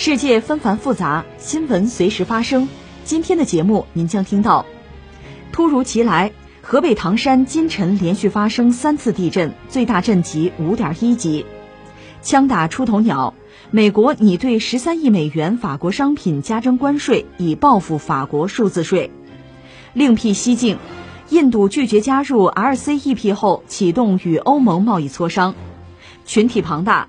世界纷繁复杂，新闻随时发生。今天的节目您将听到：突如其来，河北唐山今晨连续发生三次地震，最大震级五点一级；枪打出头鸟，美国拟对十三亿美元法国商品加征关税，以报复法国数字税；另辟蹊径，印度拒绝加入 RCEP 后，启动与欧盟贸易磋商；群体庞大。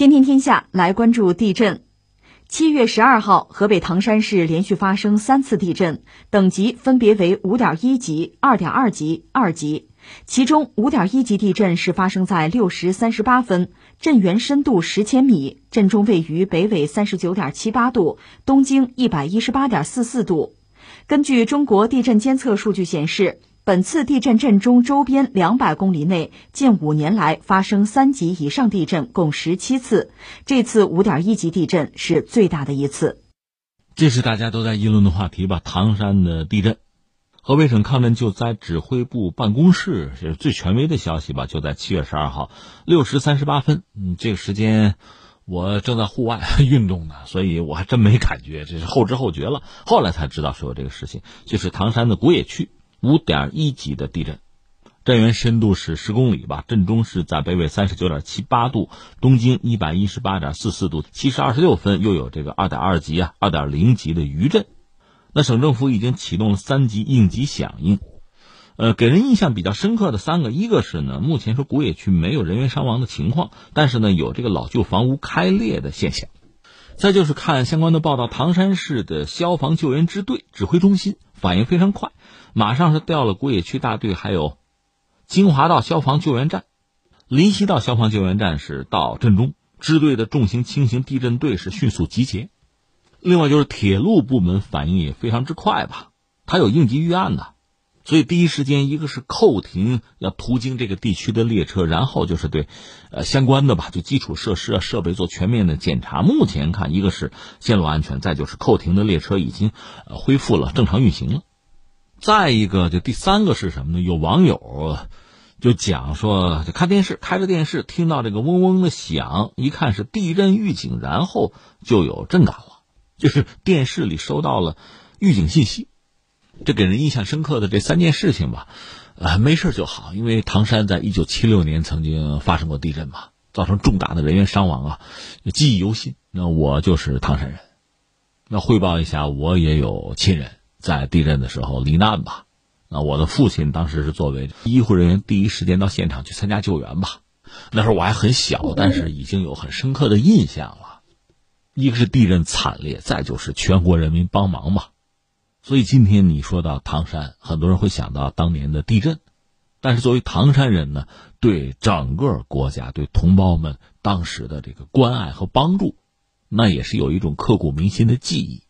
天天天下来关注地震。七月十二号，河北唐山市连续发生三次地震，等级分别为五点一级、二点二级、二级。其中，五点一级地震是发生在六时三十八分，震源深度十千米，震中位于北纬三十九点七八度，东经一百一十八点四四度。根据中国地震监测数据显示。本次地震震中周边两百公里内近五年来发生三级以上地震共十七次，这次五点一级地震是最大的一次。这是大家都在议论的话题吧？唐山的地震，河北省抗震救灾指挥部办公室是最权威的消息吧？就在七月十二号六时三十八分，嗯，这个时间我正在户外运动呢，所以我还真没感觉，这是后知后觉了。后来才知道是有这个事情，就是唐山的古冶区。五点一级的地震，震源深度是十公里吧，震中是在北纬三十九点七八度，东经一百一十八点四四度。七时二十六分又有这个二点二级啊，二点零级的余震。那省政府已经启动了三级应急响应。呃，给人印象比较深刻的三个，一个是呢，目前说古冶区没有人员伤亡的情况，但是呢，有这个老旧房屋开裂的现象。再就是看相关的报道，唐山市的消防救援支队指挥中心反应非常快。马上是调了古冶区大队，还有金华道消防救援站、临西道消防救援站是到震中，支队的重型轻型地震队是迅速集结。另外就是铁路部门反应也非常之快吧，他有应急预案的，所以第一时间一个是扣停要途经这个地区的列车，然后就是对呃相关的吧，就基础设施啊设备做全面的检查。目前看，一个是线路安全，再就是扣停的列车已经呃恢复了正常运行了。再一个，就第三个是什么呢？有网友就讲说，就看电视，开着电视，听到这个嗡嗡的响，一看是地震预警，然后就有震感了，就是电视里收到了预警信息。这给人印象深刻的这三件事情吧，啊，没事就好，因为唐山在一九七六年曾经发生过地震嘛，造成重大的人员伤亡啊，记忆犹新。那我就是唐山人，那汇报一下，我也有亲人。在地震的时候罹难吧，那我的父亲当时是作为医护人员，第一时间到现场去参加救援吧。那时候我还很小，但是已经有很深刻的印象了。一个是地震惨烈，再就是全国人民帮忙嘛。所以今天你说到唐山，很多人会想到当年的地震，但是作为唐山人呢，对整个国家、对同胞们当时的这个关爱和帮助，那也是有一种刻骨铭心的记忆。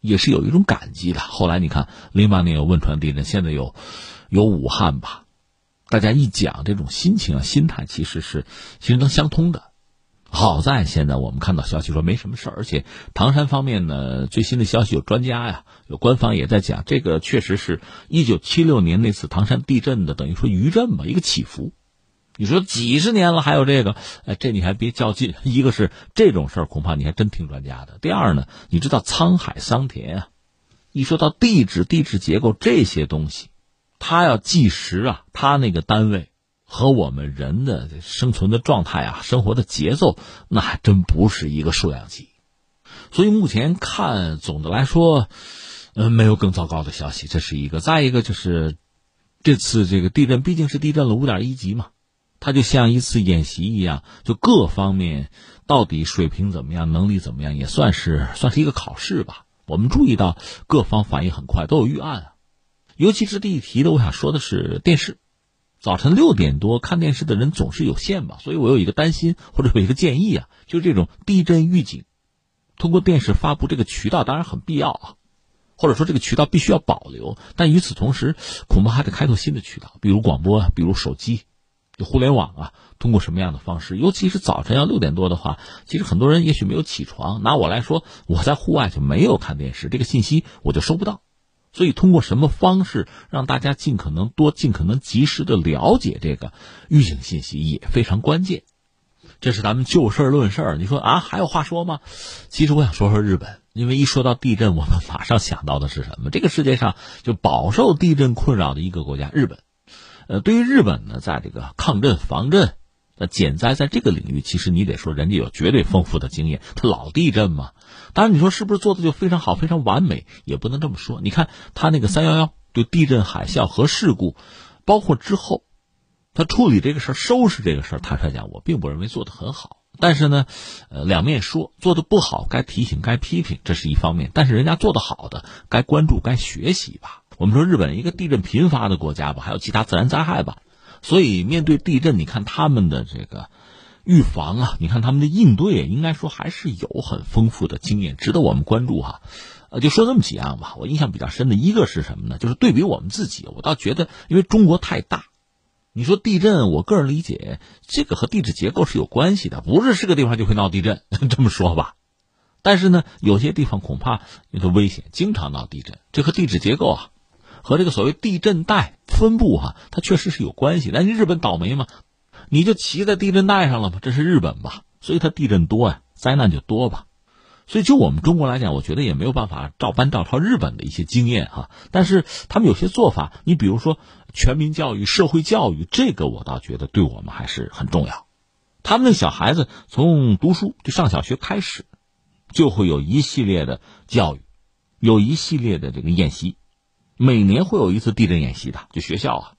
也是有一种感激的。后来你看，零八年有汶川地震，现在有有武汉吧，大家一讲这种心情啊、心态，其实是其实能相通的。好在现在我们看到消息说没什么事而且唐山方面呢，最新的消息有专家呀，有官方也在讲，这个确实是一九七六年那次唐山地震的，等于说余震吧，一个起伏。你说几十年了还有这个，哎，这你还别较劲。一个是这种事儿，恐怕你还真听专家的。第二呢，你知道沧海桑田啊，一说到地质、地质结构这些东西，它要计时啊，它那个单位和我们人的生存的状态啊、生活的节奏，那还真不是一个数量级。所以目前看，总的来说，嗯，没有更糟糕的消息，这是一个。再一个就是，这次这个地震毕竟是地震了五点一级嘛，它就像一次演习一样，就各方面到底水平怎么样，能力怎么样，也算是算是一个考试吧。我们注意到各方反应很快，都有预案啊。尤其是第一题的，我想说的是电视。早晨六点多看电视的人总是有限吧，所以我有一个担心或者有一个建议啊，就是这种地震预警，通过电视发布这个渠道当然很必要啊，或者说这个渠道必须要保留，但与此同时，恐怕还得开拓新的渠道，比如广播，比如手机，就互联网啊，通过什么样的方式？尤其是早晨要六点多的话，其实很多人也许没有起床。拿我来说，我在户外就没有看电视，这个信息我就收不到。所以，通过什么方式让大家尽可能多、尽可能及时的了解这个预警信息也非常关键。这是咱们就事论事儿。你说啊，还有话说吗？其实我想说说日本，因为一说到地震，我们马上想到的是什么？这个世界上就饱受地震困扰的一个国家——日本。呃，对于日本呢，在这个抗震、防震。那减灾在这个领域，其实你得说人家有绝对丰富的经验，他老地震嘛。当然，你说是不是做的就非常好、非常完美，也不能这么说。你看他那个三幺幺，对地震、海啸和事故，包括之后，他处理这个事儿、收拾这个事儿，坦率讲，我并不认为做的很好。但是呢，呃，两面说，做的不好该提醒、该批评，这是一方面；但是人家做的好的，该关注、该学习吧。我们说日本一个地震频发的国家吧，还有其他自然灾害吧。所以，面对地震，你看他们的这个预防啊，你看他们的应对，应该说还是有很丰富的经验，值得我们关注哈。呃，就说这么几样吧。我印象比较深的一个是什么呢？就是对比我们自己，我倒觉得，因为中国太大，你说地震，我个人理解，这个和地质结构是有关系的，不是是个地方就会闹地震，这么说吧。但是呢，有些地方恐怕有点危险，经常闹地震，这和地质结构啊。和这个所谓地震带分布哈，它确实是有关系。但日本倒霉嘛，你就骑在地震带上了嘛，这是日本吧？所以它地震多呀，灾难就多吧。所以就我们中国来讲，我觉得也没有办法照搬照抄日本的一些经验哈。但是他们有些做法，你比如说全民教育、社会教育，这个我倒觉得对我们还是很重要。他们那小孩子从读书就上小学开始，就会有一系列的教育，有一系列的这个演习。每年会有一次地震演习的，就学校啊，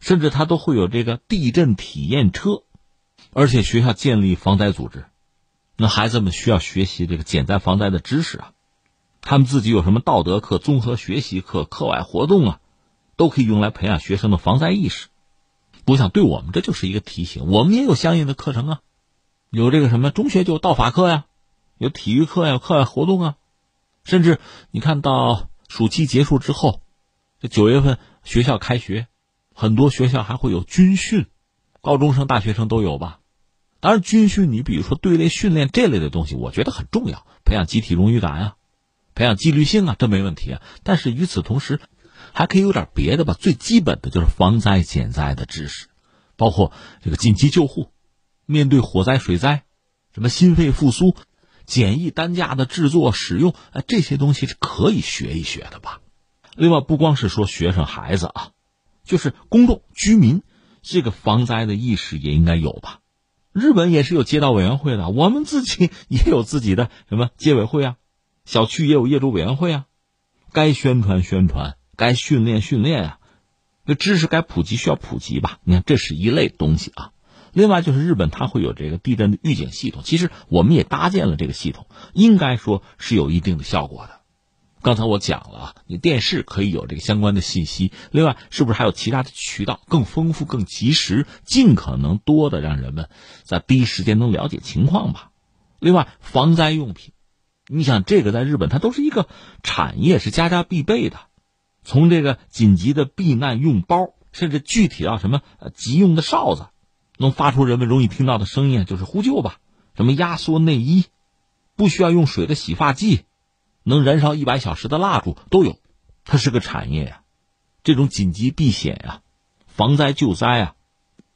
甚至他都会有这个地震体验车，而且学校建立防灾组织，那孩子们需要学习这个减灾防灾的知识啊，他们自己有什么道德课、综合学习课、课外活动啊，都可以用来培养学生的防灾意识。我想对我们这就是一个提醒，我们也有相应的课程啊，有这个什么中学就道法课呀，有体育课呀，课外活动啊，甚至你看到暑期结束之后。这九月份学校开学，很多学校还会有军训，高中生、大学生都有吧。当然，军训你比如说队列训练这类的东西，我觉得很重要，培养集体荣誉感啊，培养纪律性啊，这没问题啊。但是与此同时，还可以有点别的吧。最基本的就是防灾减灾的知识，包括这个紧急救护，面对火灾、水灾，什么心肺复苏、简易担架的制作、使用，哎，这些东西是可以学一学的吧。另外，不光是说学生孩子啊，就是公众居民，这个防灾的意识也应该有吧。日本也是有街道委员会的，我们自己也有自己的什么街委会啊，小区也有业主委员会啊。该宣传宣传，该训练训练啊，这知识该普及需要普及吧。你看，这是一类东西啊。另外，就是日本它会有这个地震的预警系统，其实我们也搭建了这个系统，应该说是有一定的效果的。刚才我讲了啊，你电视可以有这个相关的信息，另外是不是还有其他的渠道更丰富、更及时，尽可能多的让人们在第一时间能了解情况吧？另外，防灾用品，你想这个在日本它都是一个产业，是家家必备的，从这个紧急的避难用包，甚至具体到什么呃急用的哨子，能发出人们容易听到的声音，就是呼救吧？什么压缩内衣，不需要用水的洗发剂。能燃烧一百小时的蜡烛都有，它是个产业呀。这种紧急避险呀、防灾救灾啊，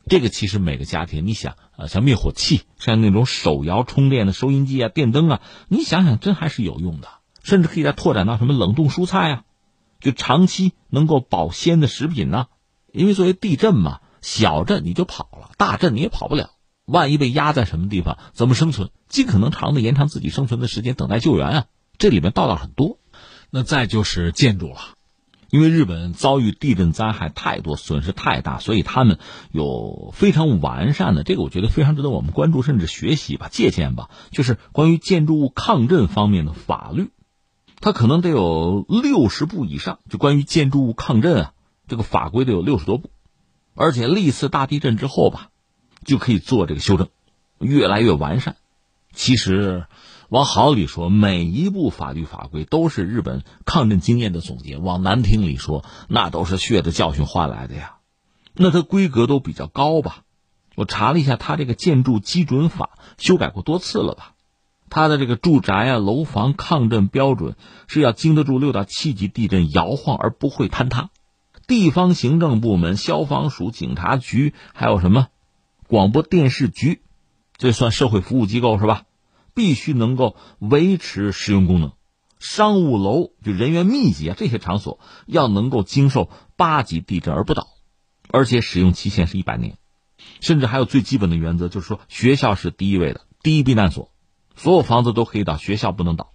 这个其实每个家庭，你想啊，像灭火器、像那种手摇充电的收音机啊、电灯啊，你想想，真还是有用的。甚至可以再拓展到什么冷冻蔬菜啊，就长期能够保鲜的食品呢。因为作为地震嘛，小震你就跑了，大震你也跑不了。万一被压在什么地方，怎么生存？尽可能长的延长自己生存的时间，等待救援啊。这里面道道很多，那再就是建筑了。因为日本遭遇地震灾害太多，损失太大，所以他们有非常完善的这个，我觉得非常值得我们关注，甚至学习吧、借鉴吧。就是关于建筑物抗震方面的法律，它可能得有六十部以上。就关于建筑物抗震啊，这个法规得有六十多部，而且历次大地震之后吧，就可以做这个修正，越来越完善。其实。往好里说，每一部法律法规都是日本抗震经验的总结；往难听里说，那都是血的教训换来的呀。那它规格都比较高吧？我查了一下，它这个建筑基准法修改过多次了吧？它的这个住宅啊、楼房抗震标准是要经得住六到七级地震摇晃而不会坍塌。地方行政部门、消防署、警察局，还有什么广播电视局，这算社会服务机构是吧？必须能够维持使用功能，商务楼就人员密集啊，这些场所要能够经受八级地震而不倒，而且使用期限是一百年，甚至还有最基本的原则，就是说学校是第一位的第一避难所，所有房子都可以倒，学校不能倒。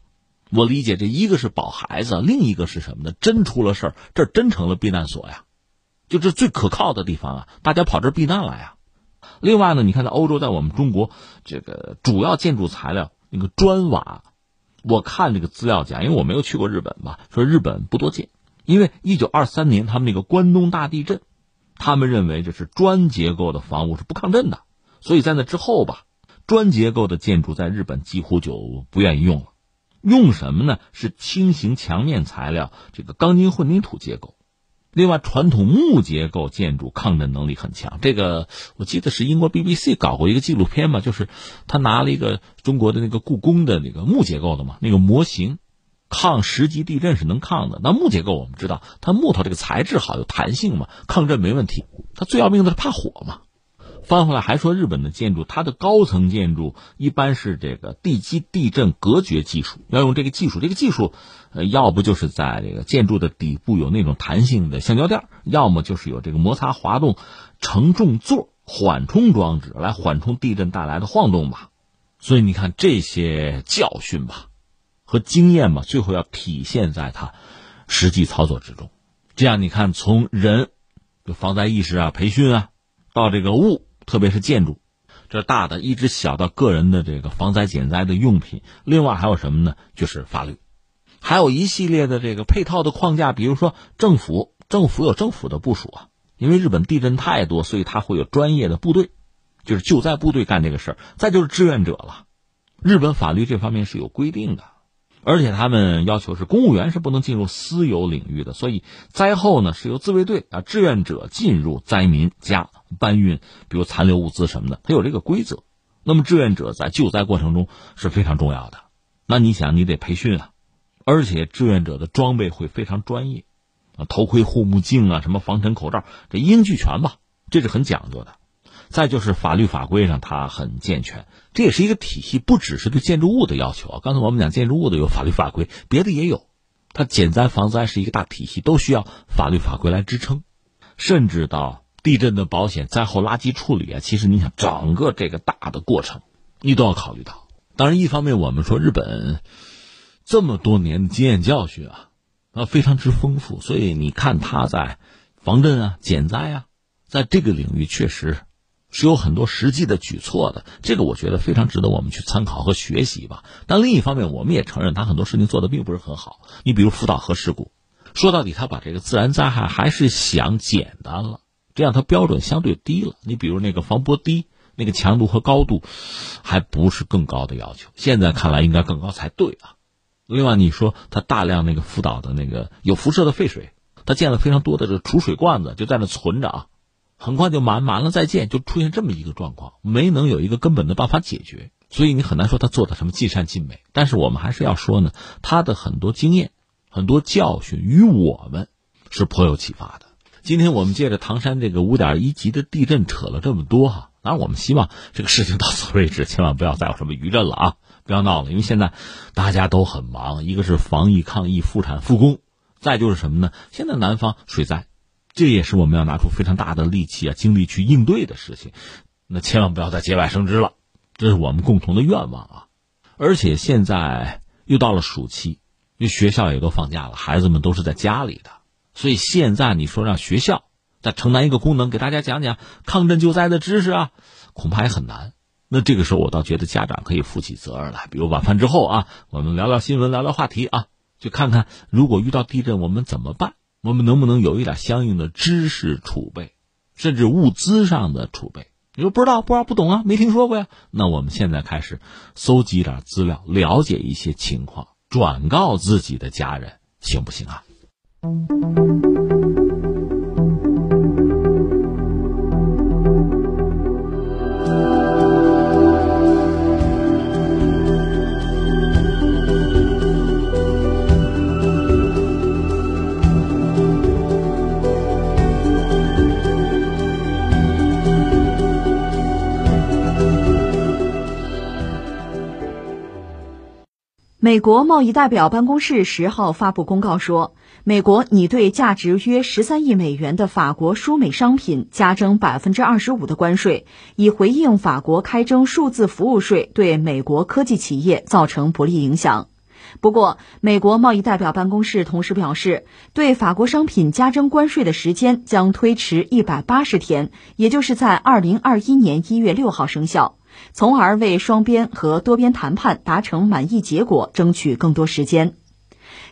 我理解这一个是保孩子，另一个是什么呢？真出了事儿，这真成了避难所呀，就这最可靠的地方啊，大家跑这避难来呀。另外呢，你看在欧洲，在我们中国，这个主要建筑材料那个砖瓦，我看这个资料讲，因为我没有去过日本嘛，说日本不多见，因为一九二三年他们那个关东大地震，他们认为这是砖结构的房屋是不抗震的，所以在那之后吧，砖结构的建筑在日本几乎就不愿意用了，用什么呢？是轻型墙面材料，这个钢筋混凝土结构。另外，传统木结构建筑抗震能力很强。这个我记得是英国 BBC 搞过一个纪录片嘛，就是他拿了一个中国的那个故宫的那个木结构的嘛那个模型，抗十级地震是能抗的。那木结构我们知道，它木头这个材质好，有弹性嘛，抗震没问题。它最要命的是怕火嘛。翻回来还说日本的建筑，它的高层建筑一般是这个地基地震隔绝技术，要用这个技术。这个技术，呃，要不就是在这个建筑的底部有那种弹性的橡胶垫，要么就是有这个摩擦滑动承重座缓冲装置来缓冲地震带来的晃动吧。所以你看这些教训吧和经验吧，最后要体现在它实际操作之中。这样你看，从人就防灾意识啊、培训啊，到这个物。特别是建筑，这大的一直小到个人的这个防灾减灾的用品，另外还有什么呢？就是法律，还有一系列的这个配套的框架，比如说政府，政府有政府的部署啊，因为日本地震太多，所以它会有专业的部队，就是救灾部队干这个事儿。再就是志愿者了，日本法律这方面是有规定的。而且他们要求是公务员是不能进入私有领域的，所以灾后呢是由自卫队啊志愿者进入灾民家搬运，比如残留物资什么的，它有这个规则。那么志愿者在救灾过程中是非常重要的。那你想，你得培训啊，而且志愿者的装备会非常专业，啊头盔、护目镜啊，什么防尘口罩，这一应俱全吧，这是很讲究的。再就是法律法规上它很健全，这也是一个体系，不只是对建筑物的要求啊。刚才我们讲建筑物的有法律法规，别的也有，它减灾防灾是一个大体系，都需要法律法规来支撑。甚至到地震的保险、灾后垃圾处理啊，其实你想整个这个大的过程，你都要考虑到。当然，一方面我们说日本这么多年的经验教训啊，啊非常之丰富，所以你看他在防震啊、减灾啊，在这个领域确实。是有很多实际的举措的，这个我觉得非常值得我们去参考和学习吧。但另一方面，我们也承认他很多事情做的并不是很好。你比如福岛核事故，说到底，他把这个自然灾害还是想简单了，这样它标准相对低了。你比如那个防波堤，那个强度和高度，还不是更高的要求。现在看来应该更高才对啊。另外，你说他大量那个福岛的那个有辐射的废水，他建了非常多的这储水罐子，就在那存着啊。很快就满满了，再建，就出现这么一个状况，没能有一个根本的办法解决，所以你很难说他做的什么尽善尽美。但是我们还是要说呢，他的很多经验、很多教训与我们是颇有启发的。今天我们借着唐山这个五点一级的地震扯了这么多哈，当然我们希望这个事情到此为止，千万不要再有什么余震了啊！不要闹了，因为现在大家都很忙，一个是防疫抗疫、复产复工，再就是什么呢？现在南方水灾。这也是我们要拿出非常大的力气啊、精力去应对的事情，那千万不要再节外生枝了，这是我们共同的愿望啊！而且现在又到了暑期，因为学校也都放假了，孩子们都是在家里的，所以现在你说让学校再承担一个功能，给大家讲讲抗震救灾的知识啊，恐怕也很难。那这个时候，我倒觉得家长可以负起责任来，比如晚饭之后啊，我们聊聊新闻，聊聊话题啊，就看看如果遇到地震我们怎么办，我们能不能有一点相应的知识储备，甚至物资上的储备。你说不知道，不知道，不懂啊，没听说过呀。那我们现在开始搜集一点资料，了解一些情况。转告自己的家人，行不行啊？美国贸易代表办公室十号发布公告说，美国拟对价值约十三亿美元的法国输美商品加征百分之二十五的关税，以回应法国开征数字服务税对美国科技企业造成不利影响。不过，美国贸易代表办公室同时表示，对法国商品加征关税的时间将推迟一百八十天，也就是在二零二一年一月六号生效。从而为双边和多边谈判达成满意结果争取更多时间。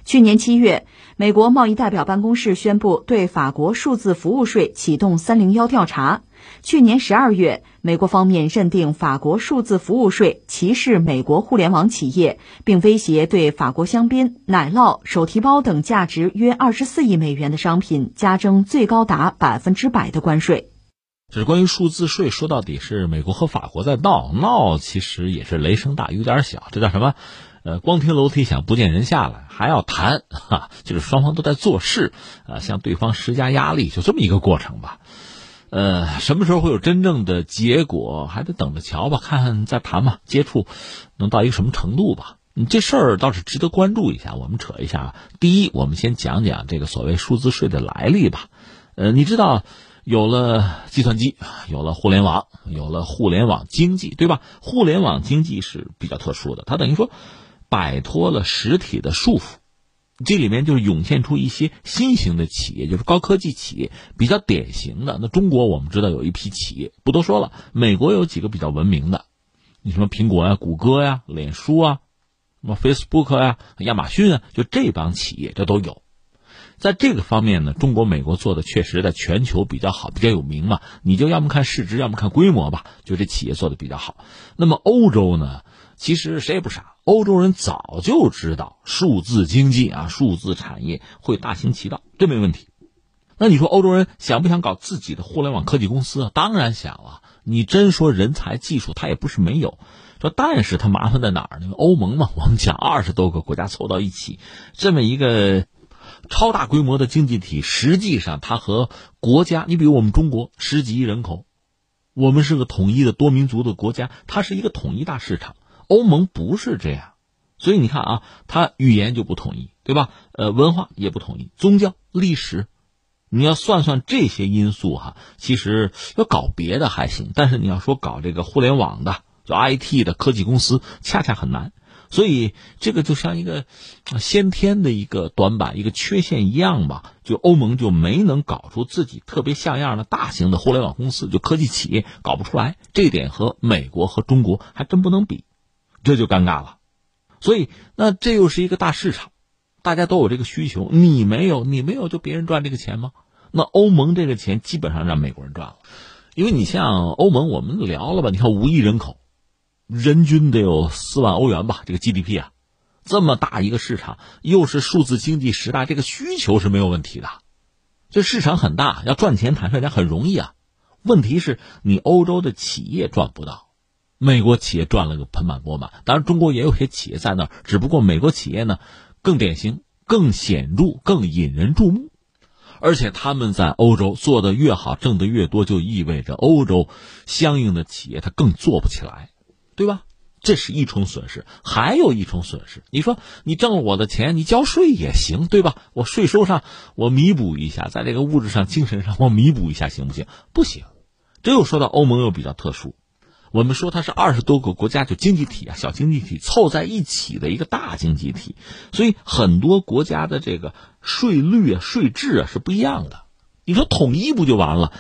去年七月，美国贸易代表办公室宣布对法国数字服务税启动“三零幺”调查。去年十二月，美国方面认定法国数字服务税歧视美国互联网企业，并威胁对法国香槟、奶酪、手提包等价值约二十四亿美元的商品加征最高达百分之百的关税。这是关于数字税，说到底是美国和法国在闹闹，其实也是雷声大雨点小。这叫什么？呃，光听楼梯响，不见人下来，还要谈 哈，就是双方都在做事，啊，向对方施加压力，就这么一个过程吧。呃，什么时候会有真正的结果，还得等着瞧吧，看看再谈吧，接触能到一个什么程度吧。你这事儿倒是值得关注一下。我们扯一下，第一，我们先讲讲这个所谓数字税的来历吧。呃，你知道？有了计算机，有了互联网，有了互联网经济，对吧？互联网经济是比较特殊的，它等于说摆脱了实体的束缚，这里面就是涌现出一些新型的企业，就是高科技企业，比较典型的。那中国我们知道有一批企业，不多说了。美国有几个比较闻名的，你什么苹果呀、谷歌呀、脸书啊，什么 Facebook 呀、亚马逊啊，就这帮企业，这都有。在这个方面呢，中国、美国做的确实在全球比较好，比较有名嘛。你就要么看市值，要么看规模吧，就这企业做的比较好。那么欧洲呢，其实谁也不傻，欧洲人早就知道数字经济啊、数字产业会大行其道，这没问题。那你说欧洲人想不想搞自己的互联网科技公司啊？当然想了。你真说人才、技术，他也不是没有。说但是他麻烦在哪儿呢？欧盟嘛，我们讲二十多个国家凑到一起，这么一个。超大规模的经济体，实际上它和国家，你比如我们中国十几亿人口，我们是个统一的多民族的国家，它是一个统一大市场。欧盟不是这样，所以你看啊，它语言就不统一，对吧？呃，文化也不统一，宗教、历史，你要算算这些因素哈，其实要搞别的还行，但是你要说搞这个互联网的，就 IT 的科技公司，恰恰很难。所以这个就像一个先天的一个短板、一个缺陷一样吧，就欧盟就没能搞出自己特别像样的大型的互联网公司，就科技企业搞不出来，这点和美国和中国还真不能比，这就尴尬了。所以那这又是一个大市场，大家都有这个需求，你没有，你没有就别人赚这个钱吗？那欧盟这个钱基本上让美国人赚了，因为你像欧盟，我们聊了吧，你看五亿人口。人均得有四万欧元吧？这个 GDP 啊，这么大一个市场，又是数字经济时代，这个需求是没有问题的。这市场很大，要赚钱坦率讲很容易啊。问题是你欧洲的企业赚不到，美国企业赚了个盆满钵满。当然，中国也有些企业在那儿，只不过美国企业呢更典型、更显著、更引人注目，而且他们在欧洲做的越好，挣得越多，就意味着欧洲相应的企业它更做不起来。对吧？这是一重损失，还有一重损失。你说你挣了我的钱，你交税也行，对吧？我税收上我弥补一下，在这个物质上、精神上我弥补一下，行不行？不行。这又说到欧盟又比较特殊，我们说它是二十多个国家就经济体啊，小经济体凑在一起的一个大经济体，所以很多国家的这个税率啊、税制啊是不一样的。你说统一不就完了？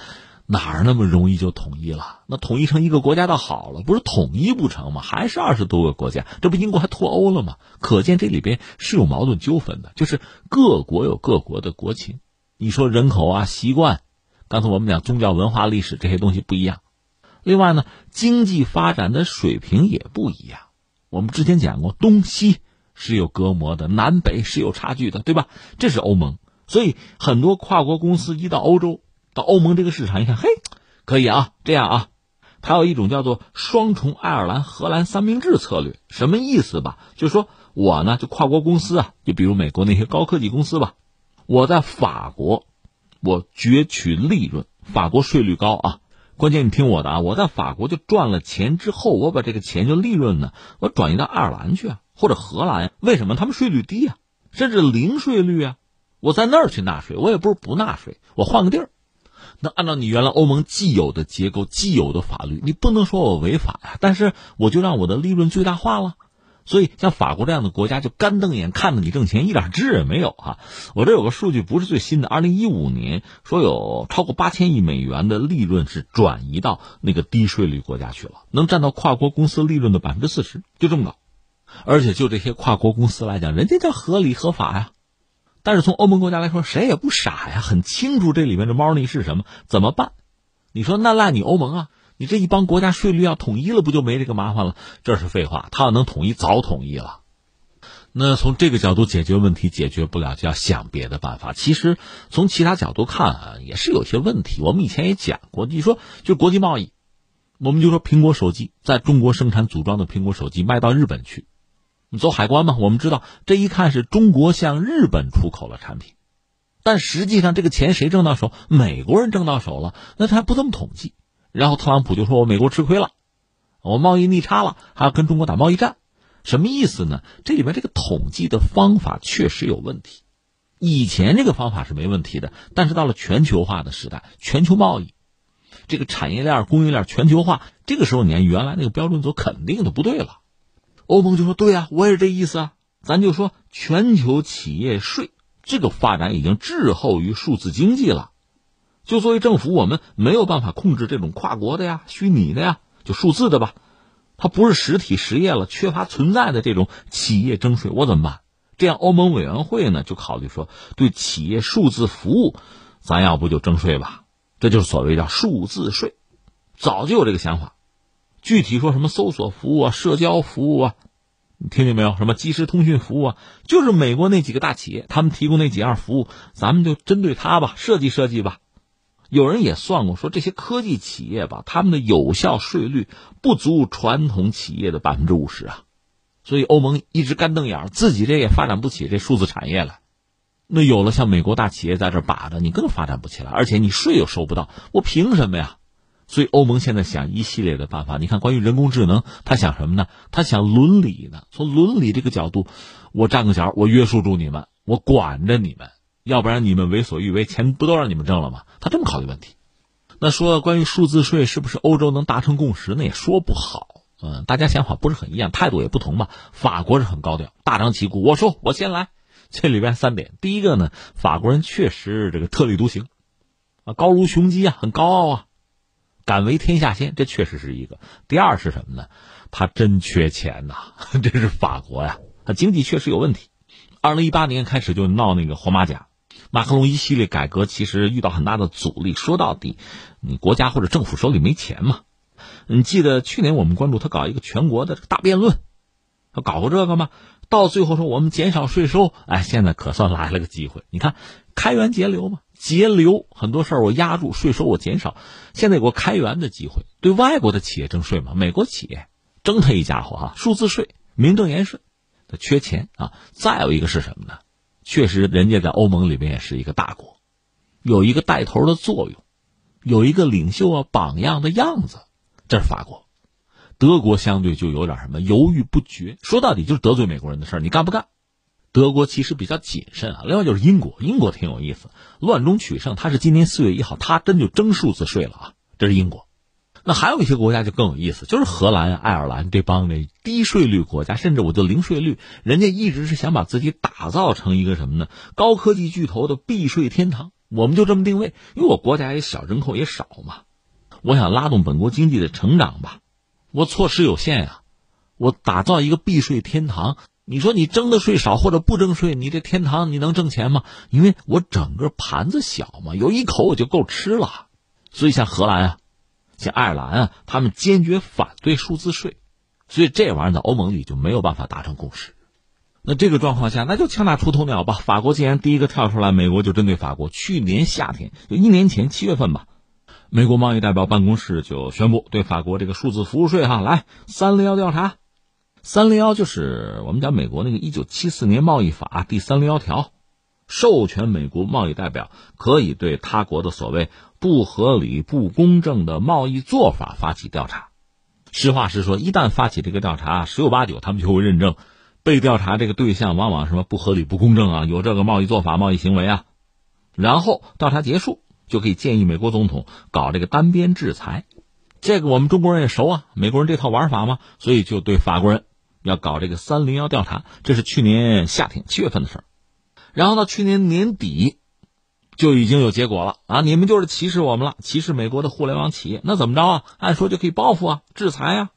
哪儿那么容易就统一了？那统一成一个国家倒好了，不是统一不成吗？还是二十多个国家，这不英国还脱欧了吗？可见这里边是有矛盾纠纷的，就是各国有各国的国情。你说人口啊、习惯，刚才我们讲宗教、文化、历史这些东西不一样。另外呢，经济发展的水平也不一样。我们之前讲过，东西是有隔膜的，南北是有差距的，对吧？这是欧盟，所以很多跨国公司一到欧洲。到欧盟这个市场一看，嘿，可以啊，这样啊，它有一种叫做双重爱尔兰荷兰三明治策略，什么意思吧？就是说我呢，就跨国公司啊，就比如美国那些高科技公司吧，我在法国，我攫取利润，法国税率高啊，关键你听我的啊，我在法国就赚了钱之后，我把这个钱就利润呢，我转移到爱尔兰去啊，或者荷兰，为什么他们税率低啊，甚至零税率啊？我在那儿去纳税，我也不是不纳税，我换个地儿。那按照你原来欧盟既有的结构、既有的法律，你不能说我违法呀。但是我就让我的利润最大化了，所以像法国这样的国家就干瞪眼看着你挣钱，一点治也没有啊。我这有个数据，不是最新的，二零一五年说有超过八千亿美元的利润是转移到那个低税率国家去了，能占到跨国公司利润的百分之四十，就这么高。而且就这些跨国公司来讲，人家叫合理合法呀。但是从欧盟国家来说，谁也不傻呀，很清楚这里面的猫腻是什么，怎么办？你说那赖你欧盟啊？你这一帮国家税率要统一了，不就没这个麻烦了？这是废话，他要能统一，早统一了。那从这个角度解决问题，解决不了就要想别的办法。其实从其他角度看啊，也是有些问题。我们以前也讲过，你说就国际贸易，我们就说苹果手机在中国生产组装的苹果手机卖到日本去。你走海关嘛？我们知道，这一看是中国向日本出口了产品，但实际上这个钱谁挣到手？美国人挣到手了，那他还不这么统计。然后特朗普就说：“我美国吃亏了，我贸易逆差了，还要跟中国打贸易战，什么意思呢？这里面这个统计的方法确实有问题。以前这个方法是没问题的，但是到了全球化的时代，全球贸易，这个产业链、供应链全球化，这个时候你按原来那个标准走，肯定就不对了。”欧盟就说：“对呀，我也是这意思啊。咱就说全球企业税这个发展已经滞后于数字经济了。就作为政府，我们没有办法控制这种跨国的呀、虚拟的呀，就数字的吧。它不是实体实业了，缺乏存在的这种企业征税，我怎么办？这样，欧盟委员会呢就考虑说，对企业数字服务，咱要不就征税吧？这就是所谓叫数字税。早就有这个想法。”具体说什么搜索服务啊、社交服务啊，你听见没有？什么即时通讯服务啊？就是美国那几个大企业，他们提供那几样服务，咱们就针对它吧，设计设计吧。有人也算过，说这些科技企业吧，他们的有效税率不足传统企业的百分之五十啊。所以欧盟一直干瞪眼，自己这也发展不起这数字产业了。那有了像美国大企业在这把着，你更发展不起来，而且你税又收不到，我凭什么呀？所以欧盟现在想一系列的办法，你看关于人工智能，他想什么呢？他想伦理呢。从伦理这个角度，我站个脚，我约束住你们，我管着你们，要不然你们为所欲为，钱不都让你们挣了吗？他这么考虑问题。那说关于数字税，是不是欧洲能达成共识？那也说不好。嗯，大家想法不是很一样，态度也不同吧。法国是很高调，大张旗鼓，我说我先来。这里边三点，第一个呢，法国人确实这个特立独行，啊，高如雄鸡啊，很高傲啊。敢为天下先，这确实是一个。第二是什么呢？他真缺钱呐，这是法国呀，他经济确实有问题。二零一八年开始就闹那个黄马甲，马克龙一系列改革其实遇到很大的阻力。说到底，你国家或者政府手里没钱嘛。你记得去年我们关注他搞一个全国的大辩论，他搞过这个吗？到最后说我们减少税收，哎，现在可算来了个机会。你看，开源节流嘛。节流很多事儿，我压住税收，我减少。现在有个开源的机会，对外国的企业征税嘛？美国企业征他一家伙哈，数字税名正言顺。他缺钱啊。再有一个是什么呢？确实，人家在欧盟里面也是一个大国，有一个带头的作用，有一个领袖啊榜样的样子。这是法国，德国相对就有点什么犹豫不决。说到底就是得罪美国人的事儿，你干不干？德国其实比较谨慎啊，另外就是英国，英国挺有意思，乱中取胜，他是今年四月一号，他真就征数字税了啊，这是英国。那还有一些国家就更有意思，就是荷兰、爱尔兰这帮的低税率国家，甚至我就零税率，人家一直是想把自己打造成一个什么呢？高科技巨头的避税天堂。我们就这么定位，因为我国家也小，人口也少嘛，我想拉动本国经济的成长吧，我措施有限呀，我打造一个避税天堂。你说你征的税少或者不征税，你这天堂你能挣钱吗？因为我整个盘子小嘛，有一口我就够吃了。所以像荷兰啊。像爱尔兰啊，他们坚决反对数字税，所以这玩意儿在欧盟里就没有办法达成共识。那这个状况下，那就枪打出头鸟吧。法国既然第一个跳出来，美国就针对法国。去年夏天，就一年前七月份吧，美国贸易代表办公室就宣布对法国这个数字服务税哈来三零幺调查。三零幺就是我们讲美国那个一九七四年贸易法第三零幺条。授权美国贸易代表可以对他国的所谓不合理、不公正的贸易做法发起调查。实话实说，一旦发起这个调查，十有八九他们就会认证被调查这个对象往往什么不合理、不公正啊，有这个贸易做法、贸易行为啊。然后调查结束，就可以建议美国总统搞这个单边制裁。这个我们中国人也熟啊，美国人这套玩法嘛，所以就对法国人要搞这个三零幺调查。这是去年夏天七月份的事儿。然后到去年年底，就已经有结果了啊！你们就是歧视我们了，歧视美国的互联网企业，那怎么着啊？按说就可以报复啊，制裁啊！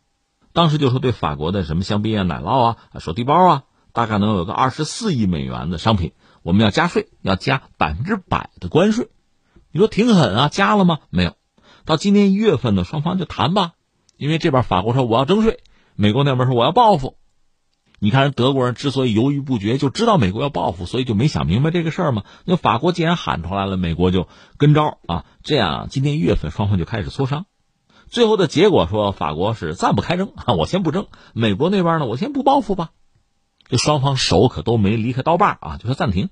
当时就说对法国的什么香槟啊、奶酪啊、手提包啊，大概能有个二十四亿美元的商品，我们要加税，要加百分之百的关税。你说挺狠啊，加了吗？没有。到今年一月份呢，双方就谈吧，因为这边法国说我要征税，美国那边说我要报复。你看，人德国人之所以犹豫不决，就知道美国要报复，所以就没想明白这个事儿嘛。那法国既然喊出来了，美国就跟招啊。这样，今年一月份双方就开始磋商，最后的结果说，法国是暂不开征啊，我先不征。美国那边呢，我先不报复吧。这双方手可都没离开刀把啊，就说暂停，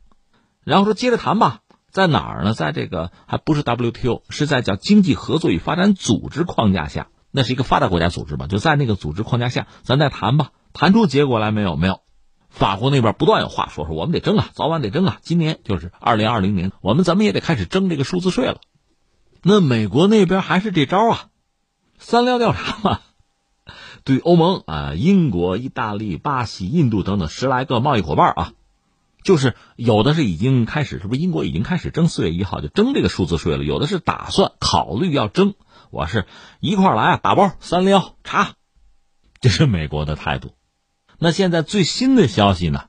然后说接着谈吧。在哪儿呢？在这个还不是 WTO，是在叫经济合作与发展组织框架下，那是一个发达国家组织吧？就在那个组织框架下，咱再谈吧。谈出结果来没有？没有，法国那边不断有话说，说我们得争啊，早晚得争啊。今年就是二零二零年，我们怎么也得开始争这个数字税了。那美国那边还是这招啊，三料调查嘛，对欧盟啊、英国、意大利、巴西、印度等等十来个贸易伙伴啊，就是有的是已经开始，是不是英国已经开始征四月一号就征这个数字税了？有的是打算考虑要征，我是一块来啊，打包三料查，这是美国的态度。那现在最新的消息呢，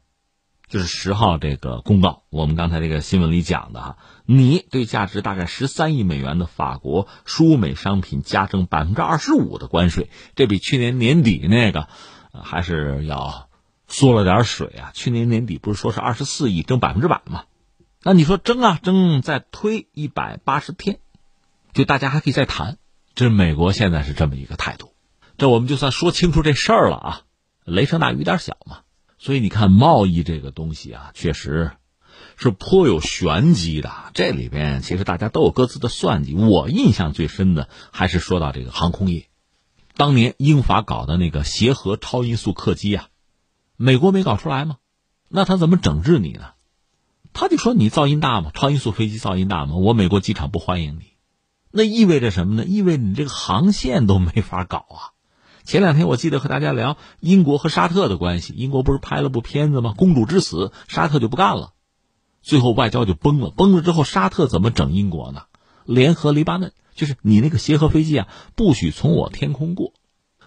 就是十号这个公告，我们刚才这个新闻里讲的哈，你对价值大概十三亿美元的法国输美商品加征百分之二十五的关税，这比去年年底那个还是要缩了点水啊。去年年底不是说是二十四亿征百分之百吗？那你说征啊征，再推一百八十天，就大家还可以再谈。这美国现在是这么一个态度，这我们就算说清楚这事儿了啊。雷声大雨点小嘛，所以你看贸易这个东西啊，确实是颇有玄机的。这里边其实大家都有各自的算计。我印象最深的还是说到这个航空业，当年英法搞的那个协和超音速客机啊，美国没搞出来吗？那他怎么整治你呢？他就说你噪音大嘛，超音速飞机噪音大嘛，我美国机场不欢迎你。那意味着什么呢？意味着你这个航线都没法搞啊。前两天我记得和大家聊英国和沙特的关系，英国不是拍了部片子吗？公主之死，沙特就不干了，最后外交就崩了。崩了之后，沙特怎么整英国呢？联合黎巴嫩，就是你那个协和飞机啊，不许从我天空过。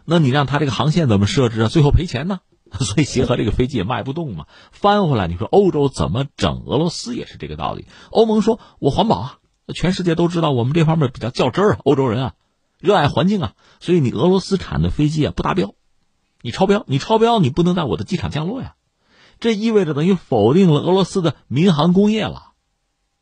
那你让他这个航线怎么设置啊？最后赔钱呢？所以协和这个飞机也卖不动嘛。翻回来，你说欧洲怎么整？俄罗斯也是这个道理。欧盟说我环保啊，全世界都知道我们这方面比较较真儿，欧洲人啊。热爱环境啊，所以你俄罗斯产的飞机啊不达标，你超标，你超标，你不能在我的机场降落呀。这意味着等于否定了俄罗斯的民航工业了。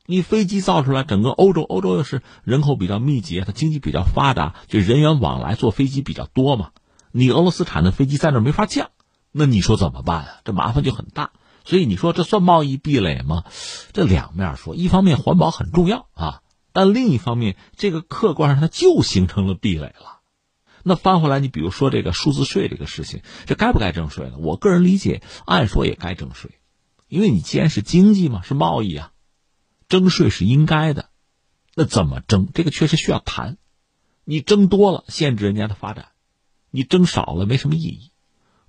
你飞机造出来，整个欧洲，欧洲又是人口比较密集，它经济比较发达，就人员往来坐飞机比较多嘛。你俄罗斯产的飞机在那没法降，那你说怎么办啊？这麻烦就很大。所以你说这算贸易壁垒吗？这两面说，一方面环保很重要啊。但另一方面，这个客观上它就形成了壁垒了。那翻回来，你比如说这个数字税这个事情，这该不该征税呢？我个人理解，按说也该征税，因为你既然是经济嘛，是贸易啊，征税是应该的。那怎么征？这个确实需要谈。你征多了，限制人家的发展；你征少了，没什么意义。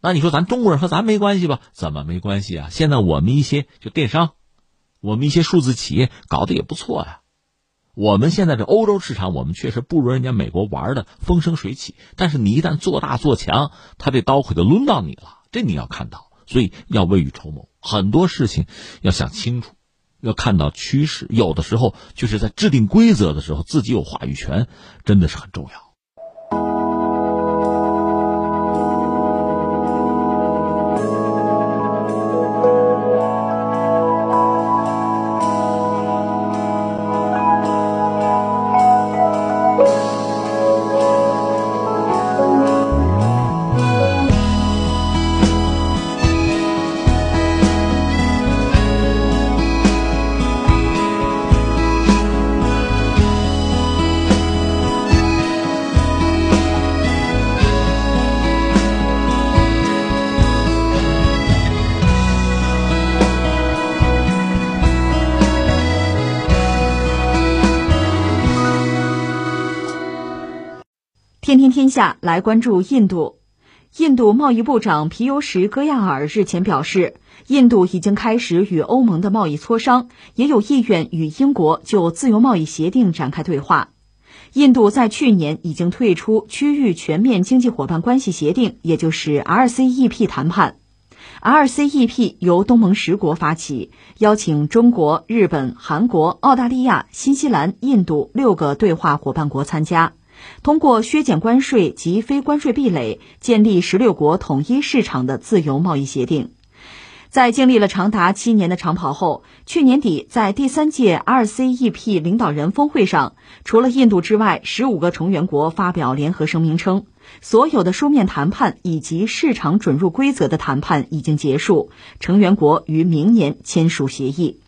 那你说咱中国人和咱没关系吧？怎么没关系啊？现在我们一些就电商，我们一些数字企业搞得也不错呀。我们现在这欧洲市场，我们确实不如人家美国玩的风生水起。但是你一旦做大做强，他这刀可就抡到你了。这你要看到，所以要未雨绸缪，很多事情要想清楚，要看到趋势。有的时候就是在制定规则的时候，自己有话语权，真的是很重要。下来关注印度。印度贸易部长皮尤什·戈亚尔日前表示，印度已经开始与欧盟的贸易磋商，也有意愿与英国就自由贸易协定展开对话。印度在去年已经退出区域全面经济伙伴关系协定，也就是 RCEP 谈判。RCEP 由东盟十国发起，邀请中国、日本、韩国、澳大利亚、新西兰、印度六个对话伙伴国参加。通过削减关税及非关税壁垒，建立十六国统一市场的自由贸易协定。在经历了长达七年的长跑后，去年底在第三届 RCEP 领导人峰会上，除了印度之外，十五个成员国发表联合声明称，所有的书面谈判以及市场准入规则的谈判已经结束，成员国于明年签署协议。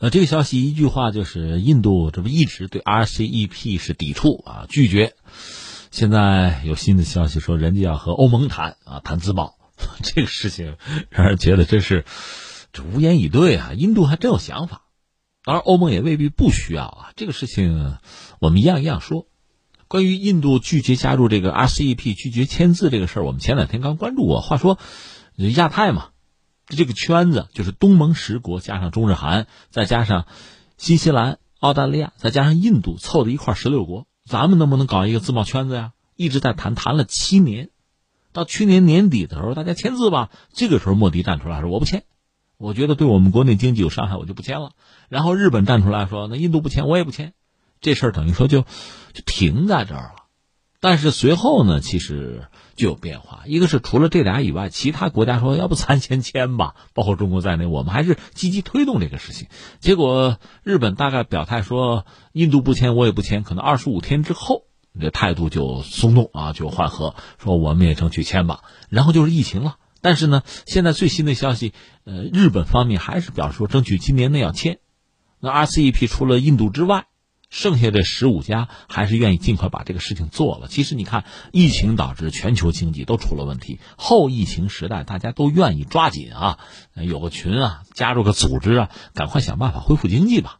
呃，这个消息一句话就是，印度这不一直对 RCEP 是抵触啊，拒绝。现在有新的消息说，人家要和欧盟谈啊，谈自贸，这个事情让人觉得真是这无言以对啊。印度还真有想法，当然欧盟也未必不需要啊。这个事情我们一样一样说。关于印度拒绝加入这个 RCEP、拒绝签字这个事儿，我们前两天刚关注过。话说亚太嘛。这个圈子就是东盟十国加上中日韩，再加上新西兰、澳大利亚，再加上印度，凑的一块十六国。咱们能不能搞一个自贸圈子呀？一直在谈，谈了七年，到去年年底的时候，大家签字吧。这个时候，莫迪站出来说：“我不签，我觉得对我们国内经济有伤害，我就不签了。”然后日本站出来说：“那印度不签，我也不签。”这事儿等于说就就停在这儿了。但是随后呢，其实。就有变化，一个是除了这俩以外，其他国家说要不咱先签吧，包括中国在内，我们还是积极推动这个事情。结果日本大概表态说，印度不签我也不签，可能二十五天之后，这态度就松动啊，就缓和，说我们也争取签吧。然后就是疫情了，但是呢，现在最新的消息，呃，日本方面还是表示说争取今年内要签。那 RCEP 除了印度之外。剩下这十五家还是愿意尽快把这个事情做了。其实你看，疫情导致全球经济都出了问题，后疫情时代大家都愿意抓紧啊，有个群啊，加入个组织啊，赶快想办法恢复经济吧。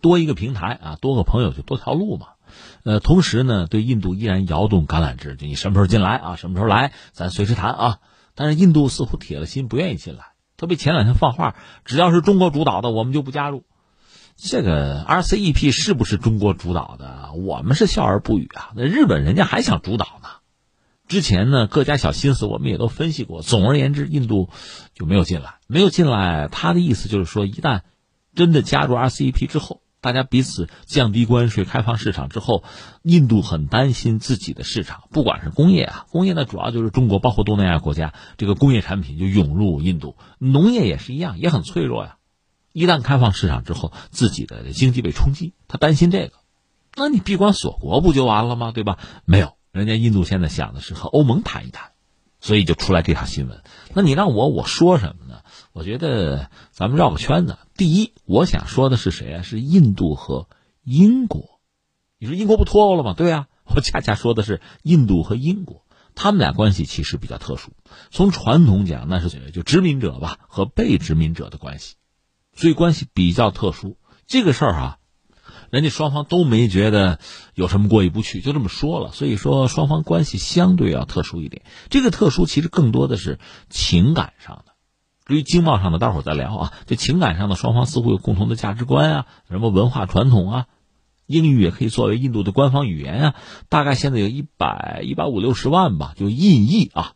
多一个平台啊，多个朋友就多条路嘛。呃，同时呢，对印度依然摇动橄榄枝，就你什么时候进来啊，什么时候来，咱随时谈啊。但是印度似乎铁了心不愿意进来，特别前两天放话，只要是中国主导的，我们就不加入。这个 RCEP 是不是中国主导的？我们是笑而不语啊。那日本人家还想主导呢。之前呢，各家小心思我们也都分析过。总而言之，印度就没有进来，没有进来。他的意思就是说，一旦真的加入 RCEP 之后，大家彼此降低关税、开放市场之后，印度很担心自己的市场，不管是工业啊，工业呢主要就是中国，包括东南亚国家，这个工业产品就涌入印度。农业也是一样，也很脆弱呀。一旦开放市场之后，自己的经济被冲击，他担心这个，那你闭关锁国不就完了吗？对吧？没有，人家印度现在想的是和欧盟谈一谈，所以就出来这条新闻。那你让我我说什么呢？我觉得咱们绕个圈子。第一，我想说的是谁啊？是印度和英国。你说英国不脱欧了吗？对啊，我恰恰说的是印度和英国，他们俩关系其实比较特殊。从传统讲，那是就殖民者吧和被殖民者的关系。所以关系比较特殊，这个事儿啊，人家双方都没觉得有什么过意不去，就这么说了。所以说双方关系相对要特殊一点。这个特殊其实更多的是情感上的。至于经贸上的，待会儿再聊啊。这情感上的，双方似乎有共同的价值观啊，什么文化传统啊，英语也可以作为印度的官方语言啊。大概现在有一百一百五六十万吧，就印裔啊，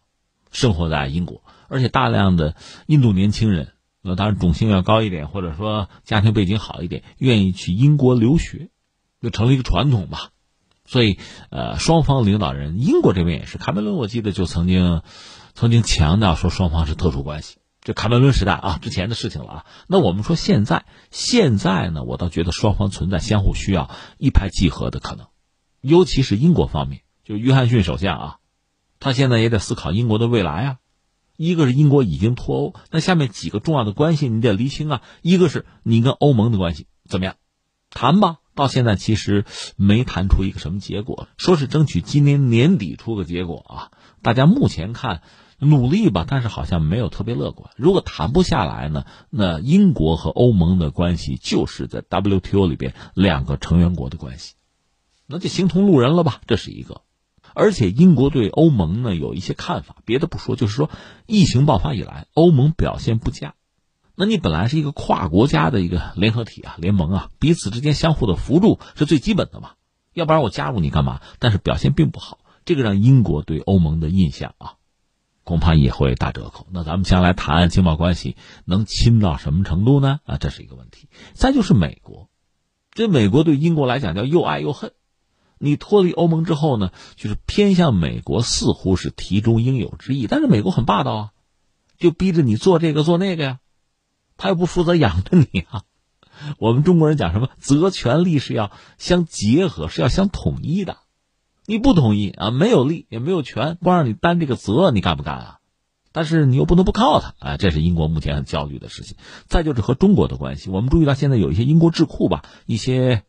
生活在英国，而且大量的印度年轻人，那当然种姓要高一点，或者说家庭背景好一点，愿意去英国留学，就成了一个传统吧。所以，呃，双方领导人，英国这边也是，卡梅伦我记得就曾经曾经强调说双方是特殊关系。这卡梅伦时代啊，之前的事情了啊。那我们说现在，现在呢，我倒觉得双方存在相互需要、一拍即合的可能。尤其是英国方面，就约翰逊首相啊，他现在也得思考英国的未来啊。一个是英国已经脱欧，那下面几个重要的关系你得厘清啊。一个是你跟欧盟的关系怎么样？谈吧，到现在其实没谈出一个什么结果。说是争取今年年底出个结果啊，大家目前看。努力吧，但是好像没有特别乐观。如果谈不下来呢？那英国和欧盟的关系就是在 WTO 里边两个成员国的关系，那就形同路人了吧？这是一个。而且英国对欧盟呢有一些看法，别的不说，就是说疫情爆发以来，欧盟表现不佳。那你本来是一个跨国家的一个联合体啊，联盟啊，彼此之间相互的扶助是最基本的嘛。要不然我加入你干嘛？但是表现并不好，这个让英国对欧盟的印象啊。恐怕也会打折扣。那咱们将来谈经贸关系能亲到什么程度呢？啊，这是一个问题。再就是美国，这美国对英国来讲叫又爱又恨。你脱离欧盟之后呢，就是偏向美国，似乎是题中应有之意。但是美国很霸道啊，就逼着你做这个做那个呀，他又不负责养着你啊。我们中国人讲什么，责权利是要相结合，是要相统一的。你不同意啊？没有利也没有权，光让你担这个责，你干不干啊？但是你又不能不靠他啊！这是英国目前很焦虑的事情。再就是和中国的关系，我们注意到现在有一些英国智库吧，一些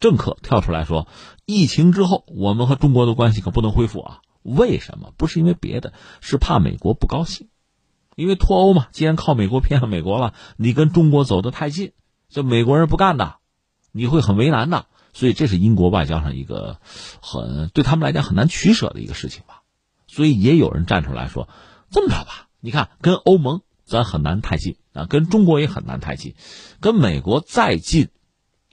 政客跳出来说，疫情之后我们和中国的关系可不能恢复啊！为什么？不是因为别的，是怕美国不高兴，因为脱欧嘛，既然靠美国偏向美国了，你跟中国走得太近，这美国人不干的，你会很为难的。所以这是英国外交上一个很对他们来讲很难取舍的一个事情吧。所以也有人站出来说：“这么着吧，你看跟欧盟咱很难太近啊，跟中国也很难太近，跟美国再近，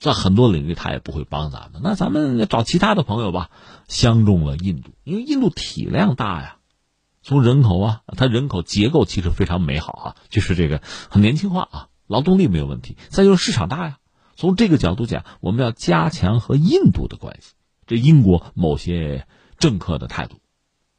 在很多领域他也不会帮咱们。那咱们找其他的朋友吧。”相中了印度，因为印度体量大呀，从人口啊，它人口结构其实非常美好啊，就是这个很年轻化啊，劳动力没有问题，再就是市场大呀。从这个角度讲，我们要加强和印度的关系。这英国某些政客的态度，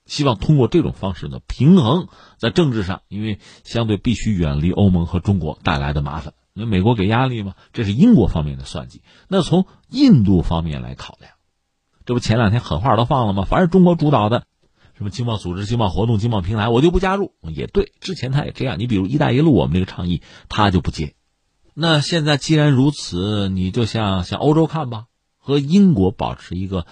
希望通过这种方式呢，平衡在政治上，因为相对必须远离欧盟和中国带来的麻烦。那美国给压力吗？这是英国方面的算计。那从印度方面来考量，这不前两天狠话都放了吗？凡是中国主导的，什么经贸组织、经贸活动、经贸平台，我就不加入。也对，之前他也这样。你比如“一带一路”，我们这个倡议，他就不接。那现在既然如此，你就像向欧洲看吧，和英国保持一个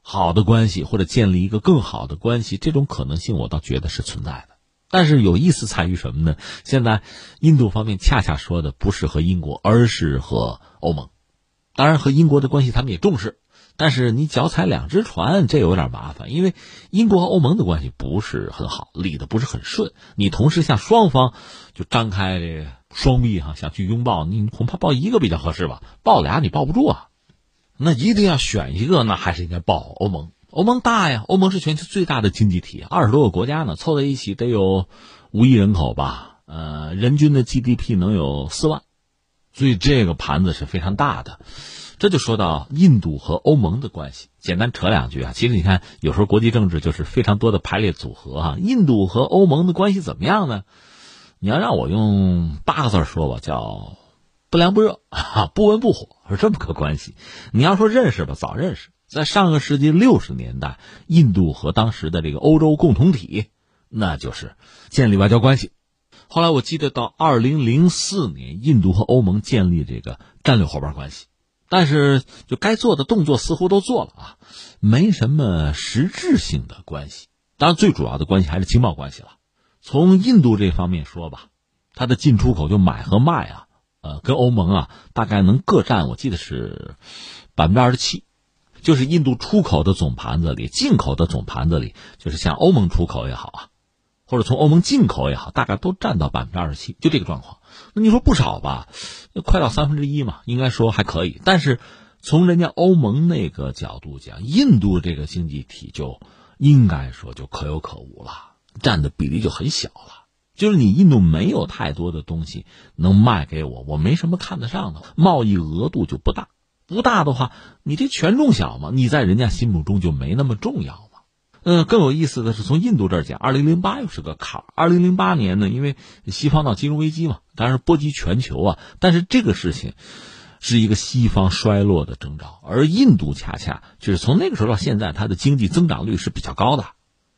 好的关系，或者建立一个更好的关系，这种可能性我倒觉得是存在的。但是有意思在于什么呢？现在印度方面恰恰说的不是和英国，而是和欧盟。当然和英国的关系他们也重视，但是你脚踩两只船，这有点麻烦，因为英国和欧盟的关系不是很好，理的不是很顺。你同时向双方就张开这个。双臂哈，想去拥抱你，恐怕抱一个比较合适吧？抱俩你抱不住啊。那一定要选一个，那还是应该抱欧盟。欧盟大呀，欧盟是全球最大的经济体，二十多个国家呢，凑在一起得有五亿人口吧？呃，人均的 GDP 能有四万，所以这个盘子是非常大的。这就说到印度和欧盟的关系，简单扯两句啊。其实你看，有时候国际政治就是非常多的排列组合啊。印度和欧盟的关系怎么样呢？你要让我用八个字说吧，叫不凉不热，不温不火，是这么个关系。你要说认识吧，早认识，在上个世纪六十年代，印度和当时的这个欧洲共同体，那就是建立外交关系。后来我记得到二零零四年，印度和欧盟建立这个战略伙伴关系，但是就该做的动作似乎都做了啊，没什么实质性的关系。当然，最主要的关系还是经贸关系了。从印度这方面说吧，它的进出口就买和卖啊，呃，跟欧盟啊，大概能各占，我记得是百分之二十七，就是印度出口的总盘子里，进口的总盘子里，就是像欧盟出口也好啊，或者从欧盟进口也好，大概都占到百分之二十七，就这个状况。那你说不少吧？快到三分之一嘛，应该说还可以。但是从人家欧盟那个角度讲，印度这个经济体就应该说就可有可无了，占的比例就很小了。就是你印度没有太多的东西能卖给我，我没什么看得上的，贸易额度就不大，不大的话，你这权重小嘛，你在人家心目中就没那么重要嘛。嗯，更有意思的是从印度这儿讲，二零零八又是个坎儿。二零零八年呢，因为西方闹金融危机嘛，当然波及全球啊，但是这个事情是一个西方衰落的征兆，而印度恰恰就是从那个时候到现在，它的经济增长率是比较高的。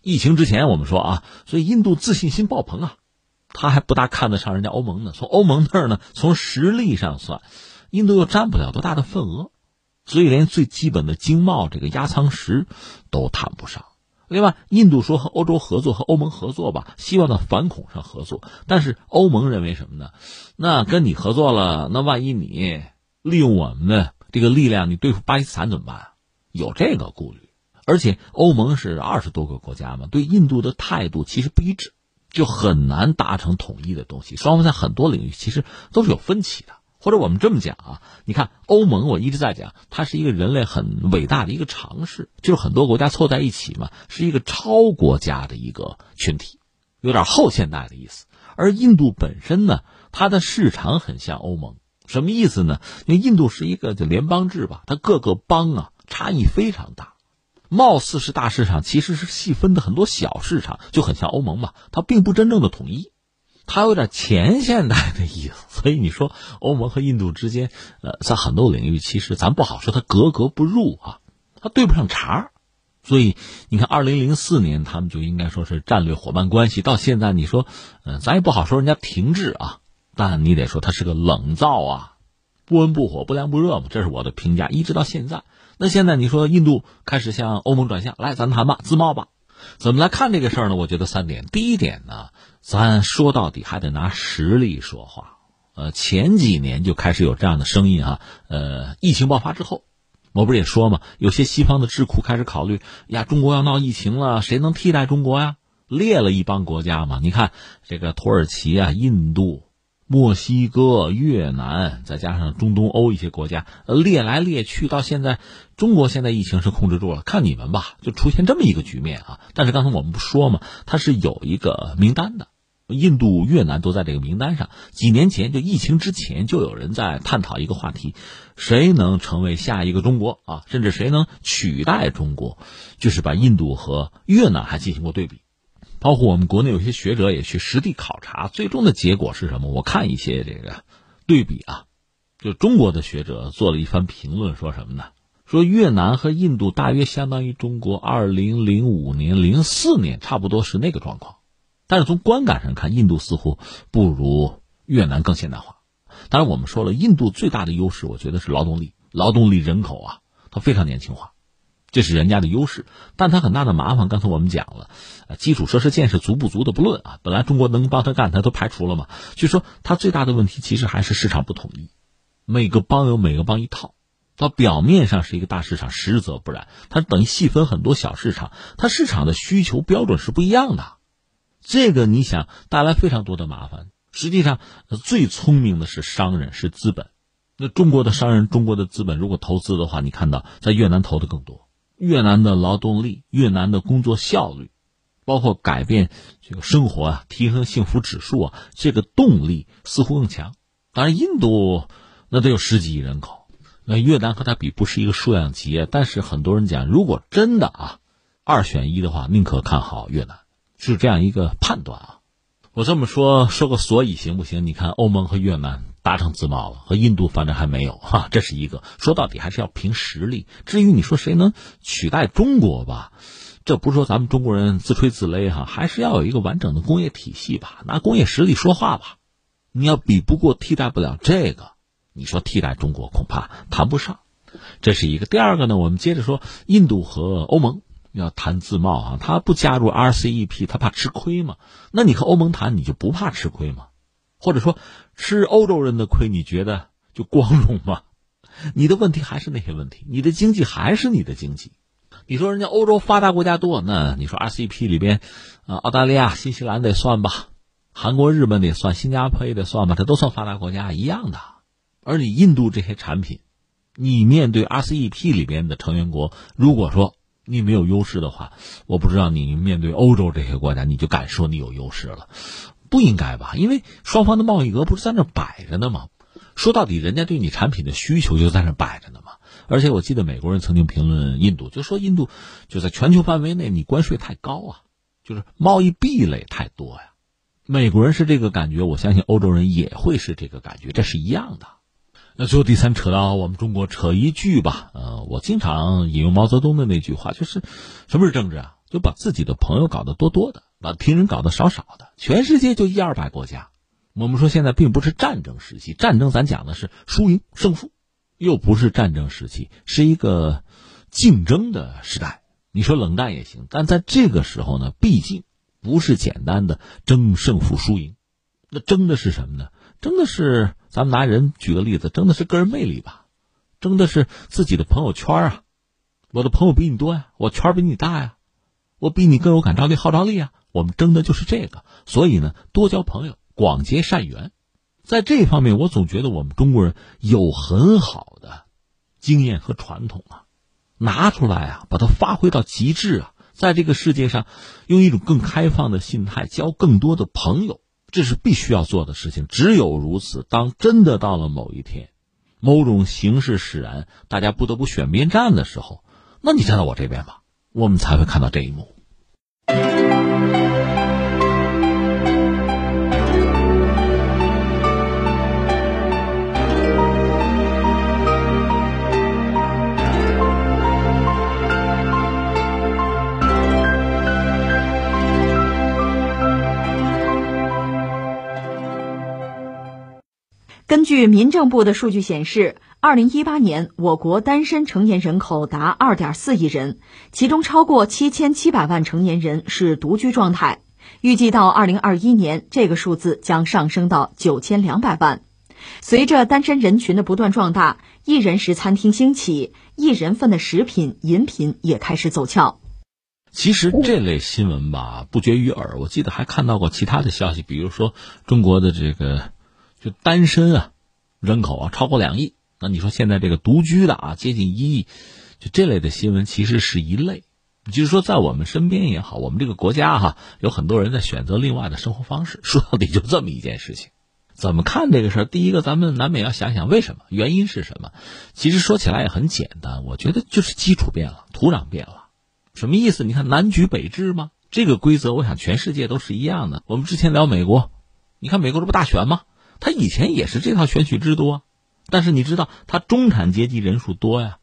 疫情之前我们说啊，所以印度自信心爆棚啊。他还不大看得上人家欧盟呢。从欧盟那儿呢，从实力上算，印度又占不了多大的份额，所以连最基本的经贸这个压舱石都谈不上。另外，印度说和欧洲合作，和欧盟合作吧，希望在反恐上合作。但是欧盟认为什么呢？那跟你合作了，那万一你利用我们的这个力量，你对付巴基斯坦怎么办？有这个顾虑。而且欧盟是二十多个国家嘛，对印度的态度其实不一致。就很难达成统一的东西，双方在很多领域其实都是有分歧的。或者我们这么讲啊，你看欧盟，我一直在讲，它是一个人类很伟大的一个尝试，就是很多国家凑在一起嘛，是一个超国家的一个群体，有点后现代的意思。而印度本身呢，它的市场很像欧盟，什么意思呢？因为印度是一个就联邦制吧，它各个邦啊差异非常大。貌似是大市场，其实是细分的很多小市场，就很像欧盟嘛。它并不真正的统一，它有点前现代的意思。所以你说欧盟和印度之间，呃，在很多领域其实咱不好说它格格不入啊，它对不上茬。所以你看，二零零四年他们就应该说是战略伙伴关系，到现在你说，嗯，咱也不好说人家停滞啊，但你得说它是个冷灶啊，不温不火，不凉不热嘛，这是我的评价，一直到现在。那现在你说印度开始向欧盟转向，来咱谈吧，自贸吧，怎么来看这个事儿呢？我觉得三点。第一点呢，咱说到底还得拿实力说话。呃，前几年就开始有这样的声音啊。呃，疫情爆发之后，我不是也说嘛，有些西方的智库开始考虑呀，中国要闹疫情了，谁能替代中国呀？列了一帮国家嘛，你看这个土耳其啊，印度。墨西哥、越南，再加上中东欧一些国家，列来列去，到现在，中国现在疫情是控制住了，看你们吧，就出现这么一个局面啊！但是刚才我们不说嘛，它是有一个名单的，印度、越南都在这个名单上。几年前就疫情之前，就有人在探讨一个话题：谁能成为下一个中国啊？甚至谁能取代中国？就是把印度和越南还进行过对比。包括我们国内有些学者也去实地考察，最终的结果是什么？我看一些这个对比啊，就中国的学者做了一番评论，说什么呢？说越南和印度大约相当于中国二零零五年、零四年，差不多是那个状况。但是从观感上看，印度似乎不如越南更现代化。当然，我们说了，印度最大的优势，我觉得是劳动力，劳动力人口啊，它非常年轻化。这是人家的优势，但它很大的麻烦。刚才我们讲了，基础设施建设足不足的不论啊，本来中国能帮他干，他都排除了嘛。就说他最大的问题其实还是市场不统一，每个邦有每个邦一套，它表面上是一个大市场，实则不然，它等于细分很多小市场，它市场的需求标准是不一样的，这个你想带来非常多的麻烦。实际上，最聪明的是商人，是资本。那中国的商人，中国的资本，如果投资的话，你看到在越南投的更多。越南的劳动力、越南的工作效率，包括改变这个生活啊、提升幸福指数啊，这个动力似乎更强。当然，印度那得有十几亿人口，那越南和它比不是一个数量级。但是很多人讲，如果真的啊二选一的话，宁可看好越南，是这样一个判断啊。我这么说说个所以行不行？你看欧盟和越南。达成自贸了，和印度反正还没有哈，这是一个。说到底还是要凭实力。至于你说谁能取代中国吧，这不是说咱们中国人自吹自擂哈，还是要有一个完整的工业体系吧，拿工业实力说话吧。你要比不过、替代不了这个，你说替代中国恐怕谈不上。这是一个。第二个呢，我们接着说，印度和欧盟要谈自贸啊，他不加入 RCEP，他怕吃亏嘛？那你和欧盟谈，你就不怕吃亏吗？或者说吃欧洲人的亏，你觉得就光荣吗？你的问题还是那些问题，你的经济还是你的经济。你说人家欧洲发达国家多，那你说 RCEP 里边，啊，澳大利亚、新西兰得算吧，韩国、日本得算，新加坡也得算吧，这都算发达国家一样的。而你印度这些产品，你面对 RCEP 里边的成员国，如果说你没有优势的话，我不知道你面对欧洲这些国家，你就敢说你有优势了？不应该吧？因为双方的贸易额不是在那摆着呢吗？说到底，人家对你产品的需求就在那摆着呢嘛。而且我记得美国人曾经评论印度，就说印度就在全球范围内，你关税太高啊，就是贸易壁垒太多呀。美国人是这个感觉，我相信欧洲人也会是这个感觉，这是一样的。那最后第三扯到我们中国，扯一句吧，呃，我经常引用毛泽东的那句话，就是什么是政治啊？就把自己的朋友搞得多多的，把敌人搞得少少的。全世界就一二百国家，我们说现在并不是战争时期，战争咱讲的是输赢胜负。又不是战争时期，是一个竞争的时代。你说冷战也行，但在这个时候呢，毕竟不是简单的争胜负输赢，那争的是什么呢？争的是咱们拿人举个例子，争的是个人魅力吧，争的是自己的朋友圈啊。我的朋友比你多呀，我圈比你大呀，我比你更有感召力、号召力啊。我们争的就是这个，所以呢，多交朋友，广结善缘。在这方面，我总觉得我们中国人有很好的经验和传统啊，拿出来啊，把它发挥到极致啊，在这个世界上，用一种更开放的心态交更多的朋友，这是必须要做的事情。只有如此，当真的到了某一天，某种形势使然，大家不得不选边站的时候，那你站到我这边吧，我们才会看到这一幕。根据民政部的数据显示，二零一八年我国单身成年人口达二点四亿人，其中超过七千七百万成年人是独居状态。预计到二零二一年，这个数字将上升到九千两百万。随着单身人群的不断壮大，一人食餐厅兴起，一人份的食品饮品也开始走俏。其实这类新闻吧，不绝于耳。我记得还看到过其他的消息，比如说中国的这个。就单身啊，人口啊超过两亿，那你说现在这个独居的啊接近一亿，就这类的新闻其实是一类，就是说在我们身边也好，我们这个国家哈有很多人在选择另外的生活方式。说到底就这么一件事情，怎么看这个事儿？第一个，咱们难免要想想为什么，原因是什么？其实说起来也很简单，我觉得就是基础变了，土壤变了。什么意思？你看南橘北枳吗？这个规则，我想全世界都是一样的。我们之前聊美国，你看美国这不大选吗？他以前也是这套选举制度啊，但是你知道他中产阶级人数多呀，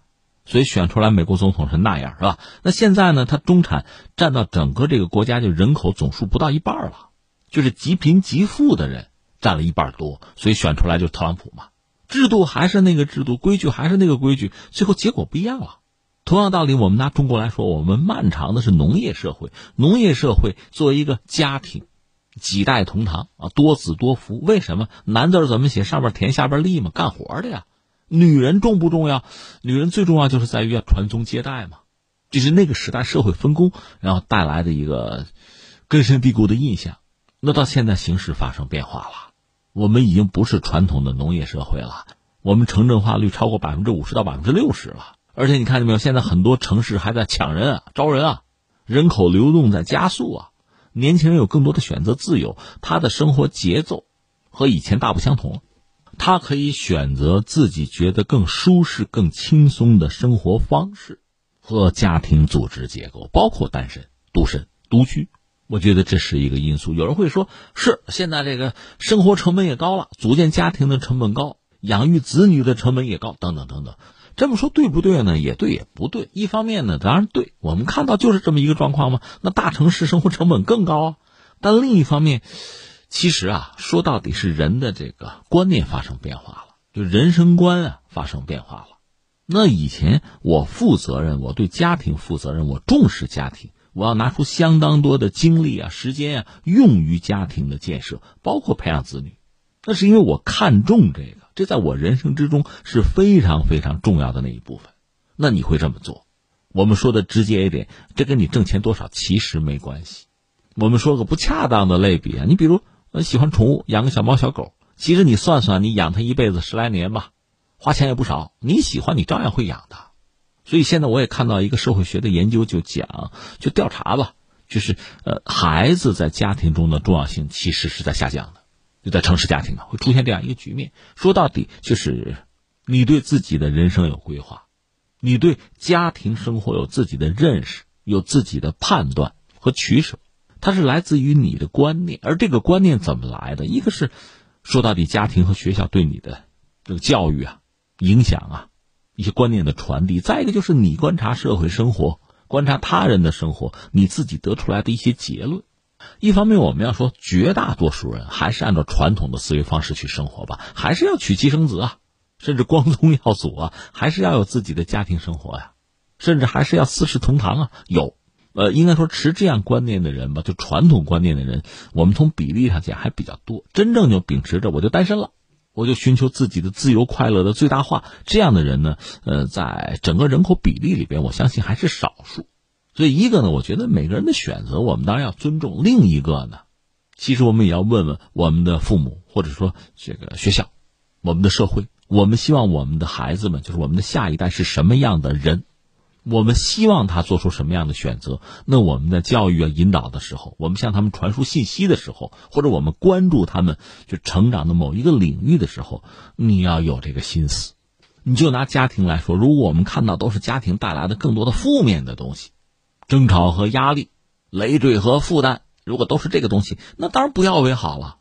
所以选出来美国总统是那样，是吧？那现在呢，他中产占到整个这个国家就人口总数不到一半了，就是极贫极富的人占了一半多，所以选出来就是特朗普嘛。制度还是那个制度，规矩还是那个规矩，最后结果不一样了。同样道理，我们拿中国来说，我们漫长的是农业社会，农业社会作为一个家庭。几代同堂啊，多子多福。为什么男字怎么写？上边田，下边立嘛，干活的呀。女人重不重要？女人最重要就是在于要传宗接代嘛。这是那个时代社会分工，然后带来的一个根深蒂固的印象。那到现在形势发生变化了，我们已经不是传统的农业社会了，我们城镇化率超过百分之五十到百分之六十了。而且你看见没有？现在很多城市还在抢人啊，招人啊，人口流动在加速啊。年轻人有更多的选择自由，他的生活节奏和以前大不相同。他可以选择自己觉得更舒适、更轻松的生活方式和家庭组织结构，包括单身、独身、独居。我觉得这是一个因素。有人会说，是现在这个生活成本也高了，组建家庭的成本高，养育子女的成本也高，等等等等。这么说对不对呢？也对，也不对。一方面呢，当然对，我们看到就是这么一个状况嘛。那大城市生活成本更高啊。但另一方面，其实啊，说到底是人的这个观念发生变化了，就人生观啊发生变化了。那以前我负责任，我对家庭负责任，我重视家庭，我要拿出相当多的精力啊、时间啊，用于家庭的建设，包括培养子女。那是因为我看重这个，这在我人生之中是非常非常重要的那一部分。那你会这么做？我们说的直接一点，这跟你挣钱多少其实没关系。我们说个不恰当的类比啊，你比如喜欢宠物，养个小猫小狗，其实你算算，你养它一辈子十来年吧，花钱也不少，你喜欢你照样会养它。所以现在我也看到一个社会学的研究，就讲就调查吧，就是呃，孩子在家庭中的重要性其实是在下降的，就在城市家庭啊会出现这样一个局面。说到底就是你对自己的人生有规划。你对家庭生活有自己的认识，有自己的判断和取舍，它是来自于你的观念。而这个观念怎么来的？一个是说到底，家庭和学校对你的这个教育啊、影响啊，一些观念的传递；再一个就是你观察社会生活、观察他人的生活，你自己得出来的一些结论。一方面，我们要说绝大多数人还是按照传统的思维方式去生活吧，还是要娶妻生子啊。甚至光宗耀祖啊，还是要有自己的家庭生活呀，甚至还是要四世同堂啊。有，呃，应该说持这样观念的人吧，就传统观念的人，我们从比例上讲还比较多。真正就秉持着我就单身了，我就寻求自己的自由快乐的最大化，这样的人呢，呃，在整个人口比例里边，我相信还是少数。所以一个呢，我觉得每个人的选择，我们当然要尊重；另一个呢，其实我们也要问问我们的父母，或者说这个学校，我们的社会。我们希望我们的孩子们，就是我们的下一代是什么样的人？我们希望他做出什么样的选择？那我们在教育啊、引导的时候，我们向他们传输信息的时候，或者我们关注他们就成长的某一个领域的时候，你要有这个心思。你就拿家庭来说，如果我们看到都是家庭带来的更多的负面的东西，争吵和压力、累赘和负担，如果都是这个东西，那当然不要为好了。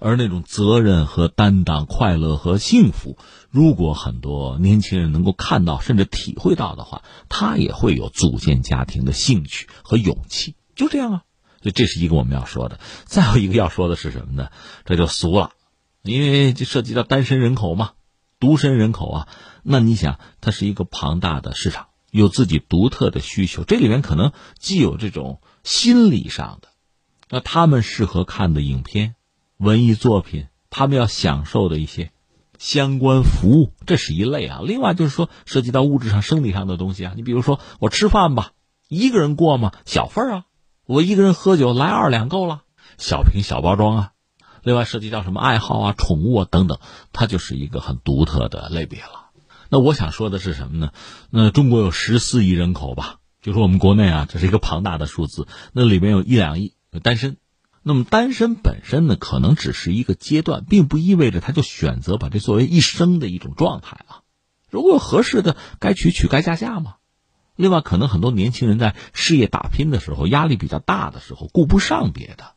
而那种责任和担当、快乐和幸福，如果很多年轻人能够看到甚至体会到的话，他也会有组建家庭的兴趣和勇气。就这样啊，所以这是一个我们要说的。再有一个要说的是什么呢？这就俗了，因为这涉及到单身人口嘛，独身人口啊。那你想，它是一个庞大的市场，有自己独特的需求。这里面可能既有这种心理上的，那他们适合看的影片。文艺作品，他们要享受的一些相关服务，这是一类啊。另外就是说，涉及到物质上、生理上的东西啊。你比如说，我吃饭吧，一个人过吗？小份啊。我一个人喝酒，来二两够了，小瓶小包装啊。另外涉及到什么爱好啊、宠物啊等等，它就是一个很独特的类别了。那我想说的是什么呢？那中国有十四亿人口吧，就说我们国内啊，这是一个庞大的数字。那里面有一两亿单身。那么单身本身呢，可能只是一个阶段，并不意味着他就选择把这作为一生的一种状态啊。如果有合适的，该娶娶，该嫁嫁嘛。另外，可能很多年轻人在事业打拼的时候，压力比较大的时候，顾不上别的。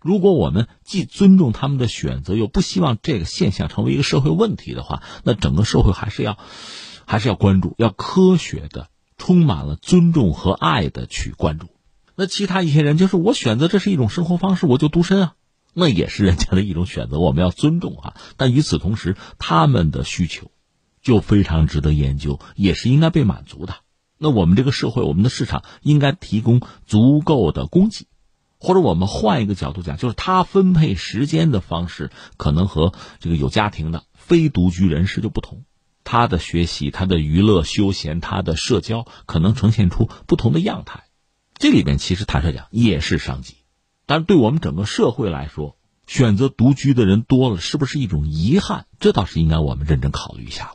如果我们既尊重他们的选择，又不希望这个现象成为一个社会问题的话，那整个社会还是要，还是要关注，要科学的，充满了尊重和爱的去关注。那其他一些人就是我选择这是一种生活方式，我就独身啊，那也是人家的一种选择，我们要尊重啊。但与此同时，他们的需求就非常值得研究，也是应该被满足的。那我们这个社会，我们的市场应该提供足够的供给，或者我们换一个角度讲，就是他分配时间的方式可能和这个有家庭的非独居人士就不同，他的学习、他的娱乐、休闲、他的社交可能呈现出不同的样态。这里边其实坦率讲也是商机，但是对我们整个社会来说，选择独居的人多了，是不是一种遗憾？这倒是应该我们认真考虑一下了。